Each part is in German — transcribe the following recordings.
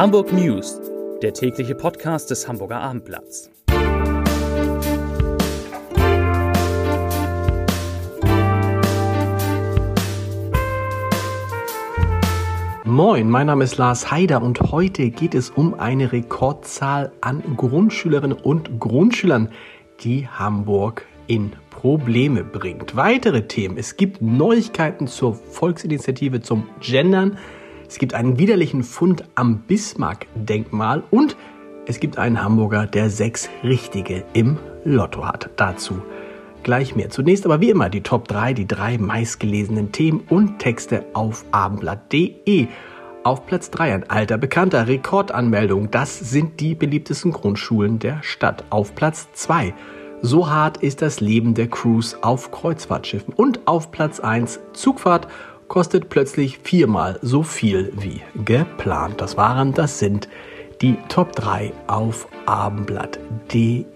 Hamburg News, der tägliche Podcast des Hamburger Abendblatts. Moin, mein Name ist Lars Haider und heute geht es um eine Rekordzahl an Grundschülerinnen und Grundschülern, die Hamburg in Probleme bringt. Weitere Themen. Es gibt Neuigkeiten zur Volksinitiative zum Gendern. Es gibt einen widerlichen Fund am Bismarck-Denkmal und es gibt einen Hamburger, der sechs Richtige im Lotto hat. Dazu gleich mehr. Zunächst aber wie immer die Top 3, die drei meistgelesenen Themen und Texte auf abendblatt.de. Auf Platz 3 ein alter Bekannter, Rekordanmeldung. Das sind die beliebtesten Grundschulen der Stadt. Auf Platz 2 so hart ist das Leben der Crews auf Kreuzfahrtschiffen. Und auf Platz 1 Zugfahrt kostet plötzlich viermal so viel wie geplant. Das waren, das sind die Top 3 auf abendblatt.de.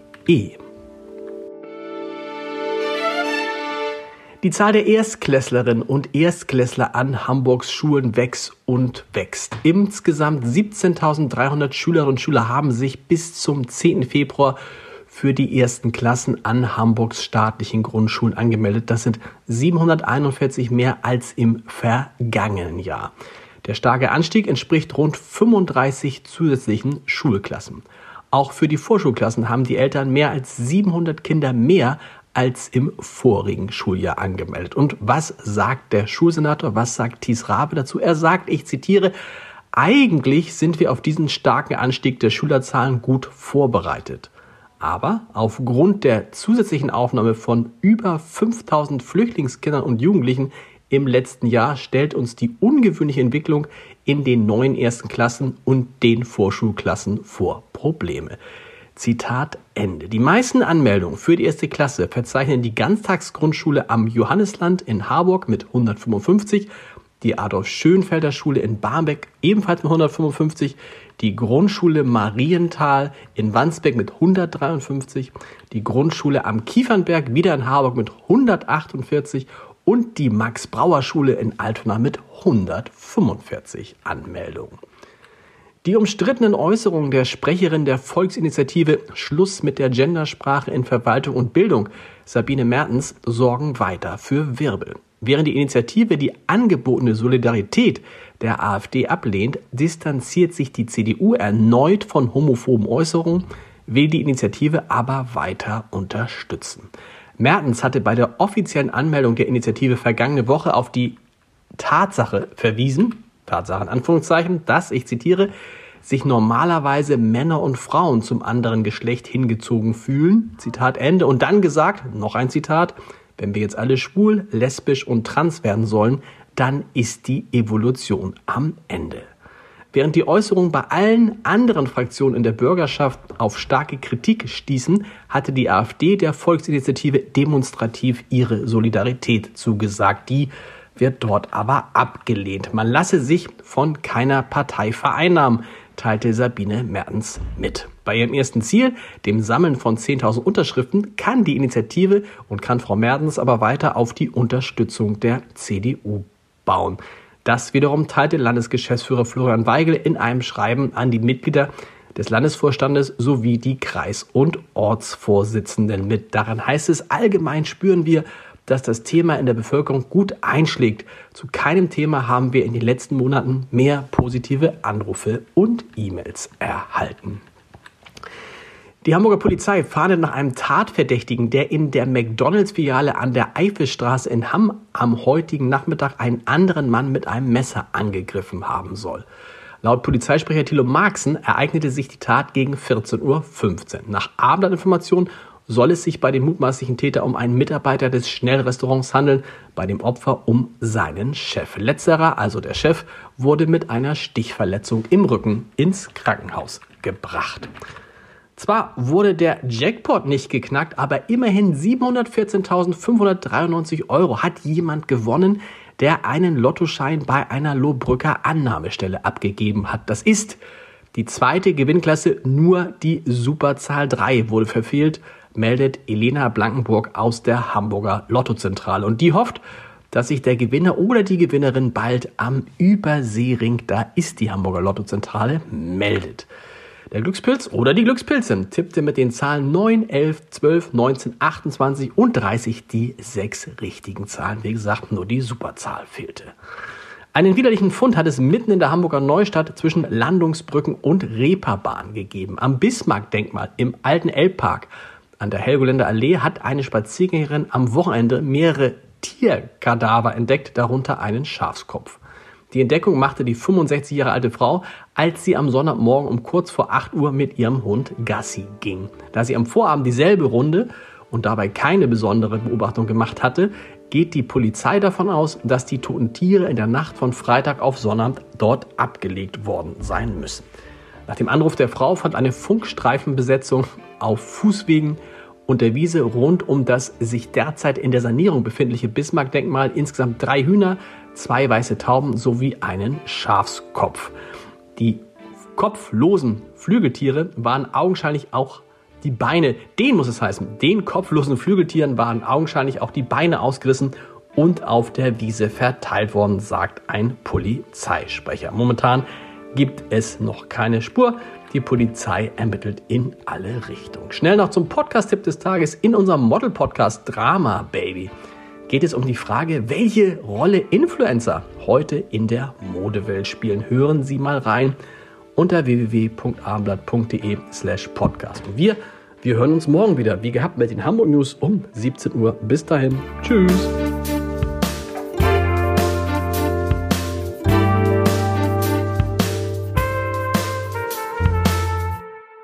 Die Zahl der Erstklässlerinnen und Erstklässler an Hamburgs Schulen wächst und wächst. Insgesamt 17.300 Schülerinnen und Schüler haben sich bis zum 10. Februar für die ersten Klassen an Hamburgs staatlichen Grundschulen angemeldet. Das sind 741 mehr als im vergangenen Jahr. Der starke Anstieg entspricht rund 35 zusätzlichen Schulklassen. Auch für die Vorschulklassen haben die Eltern mehr als 700 Kinder mehr als im vorigen Schuljahr angemeldet. Und was sagt der Schulsenator, was sagt Thies Rabe dazu? Er sagt, ich zitiere, eigentlich sind wir auf diesen starken Anstieg der Schülerzahlen gut vorbereitet. Aber aufgrund der zusätzlichen Aufnahme von über 5000 Flüchtlingskindern und Jugendlichen im letzten Jahr stellt uns die ungewöhnliche Entwicklung in den neuen ersten Klassen und den Vorschulklassen vor Probleme. Zitat Ende. Die meisten Anmeldungen für die erste Klasse verzeichnen die Ganztagsgrundschule am Johannesland in Harburg mit 155 die Adolf Schönfelder Schule in Barmbek ebenfalls mit 155, die Grundschule Marienthal in Wandsbek mit 153, die Grundschule am Kiefernberg wieder in Harburg mit 148 und die Max-Brauer-Schule in Altona mit 145 Anmeldungen. Die umstrittenen Äußerungen der Sprecherin der Volksinitiative Schluss mit der Gendersprache in Verwaltung und Bildung, Sabine Mertens, sorgen weiter für Wirbel. Während die Initiative die angebotene Solidarität der AfD ablehnt, distanziert sich die CDU erneut von homophoben Äußerungen, will die Initiative aber weiter unterstützen. Mertens hatte bei der offiziellen Anmeldung der Initiative vergangene Woche auf die Tatsache verwiesen, Tatsache in Anführungszeichen, dass, ich zitiere, sich normalerweise Männer und Frauen zum anderen Geschlecht hingezogen fühlen, Zitat Ende, und dann gesagt, noch ein Zitat, wenn wir jetzt alle schwul, lesbisch und trans werden sollen, dann ist die Evolution am Ende. Während die Äußerungen bei allen anderen Fraktionen in der Bürgerschaft auf starke Kritik stießen, hatte die AfD der Volksinitiative demonstrativ ihre Solidarität zugesagt. Die wird dort aber abgelehnt. Man lasse sich von keiner Partei vereinnahmen teilte Sabine Mertens mit. Bei ihrem ersten Ziel, dem Sammeln von 10.000 Unterschriften, kann die Initiative und kann Frau Mertens aber weiter auf die Unterstützung der CDU bauen. Das wiederum teilte Landesgeschäftsführer Florian Weigel in einem Schreiben an die Mitglieder des Landesvorstandes sowie die Kreis- und Ortsvorsitzenden mit. Daran heißt es, allgemein spüren wir, dass das Thema in der Bevölkerung gut einschlägt. Zu keinem Thema haben wir in den letzten Monaten mehr positive Anrufe und E-Mails erhalten. Die Hamburger Polizei fahndet nach einem Tatverdächtigen, der in der McDonalds-Filiale an der Eifelstraße in Hamm am heutigen Nachmittag einen anderen Mann mit einem Messer angegriffen haben soll. Laut Polizeisprecher Thilo Marxen ereignete sich die Tat gegen 14.15 Uhr. Nach Abendinformationen soll es sich bei dem mutmaßlichen Täter um einen Mitarbeiter des Schnellrestaurants handeln, bei dem Opfer um seinen Chef. Letzterer, also der Chef, wurde mit einer Stichverletzung im Rücken ins Krankenhaus gebracht. Zwar wurde der Jackpot nicht geknackt, aber immerhin 714.593 Euro hat jemand gewonnen, der einen Lottoschein bei einer Lohbrücker Annahmestelle abgegeben hat. Das ist die zweite Gewinnklasse, nur die Superzahl 3 wurde verfehlt meldet Elena Blankenburg aus der Hamburger Lottozentrale. Und die hofft, dass sich der Gewinner oder die Gewinnerin bald am Überseering, da ist die Hamburger Lottozentrale, meldet. Der Glückspilz oder die Glückspilzin tippte mit den Zahlen 9, 11, 12, 19, 28 und 30 die sechs richtigen Zahlen. Wie gesagt, nur die Superzahl fehlte. Einen widerlichen Fund hat es mitten in der Hamburger Neustadt zwischen Landungsbrücken und Reeperbahn gegeben. Am Bismarck-Denkmal im alten Elbpark an der Helgoländer Allee hat eine Spaziergängerin am Wochenende mehrere Tierkadaver entdeckt, darunter einen Schafskopf. Die Entdeckung machte die 65 Jahre alte Frau, als sie am Sonntagmorgen um kurz vor 8 Uhr mit ihrem Hund Gassi ging. Da sie am Vorabend dieselbe Runde und dabei keine besondere Beobachtung gemacht hatte, geht die Polizei davon aus, dass die toten Tiere in der Nacht von Freitag auf Sonnabend dort abgelegt worden sein müssen. Nach dem Anruf der Frau fand eine Funkstreifenbesetzung auf Fußwegen und der Wiese rund um das sich derzeit in der Sanierung befindliche Bismarck-Denkmal insgesamt drei Hühner, zwei weiße Tauben sowie einen Schafskopf. Die kopflosen Flügeltiere waren augenscheinlich auch die Beine, den muss es heißen, den kopflosen Flügeltieren waren augenscheinlich auch die Beine ausgerissen und auf der Wiese verteilt worden, sagt ein Polizeisprecher. Momentan gibt es noch keine Spur. Die Polizei ermittelt in alle Richtungen. Schnell noch zum Podcast-Tipp des Tages in unserem Model-Podcast Drama Baby geht es um die Frage, welche Rolle Influencer heute in der Modewelt spielen. Hören Sie mal rein unter www.abendblatt.de slash podcast. Wir, wir hören uns morgen wieder, wie gehabt, mit den Hamburg News um 17 Uhr. Bis dahin. Tschüss.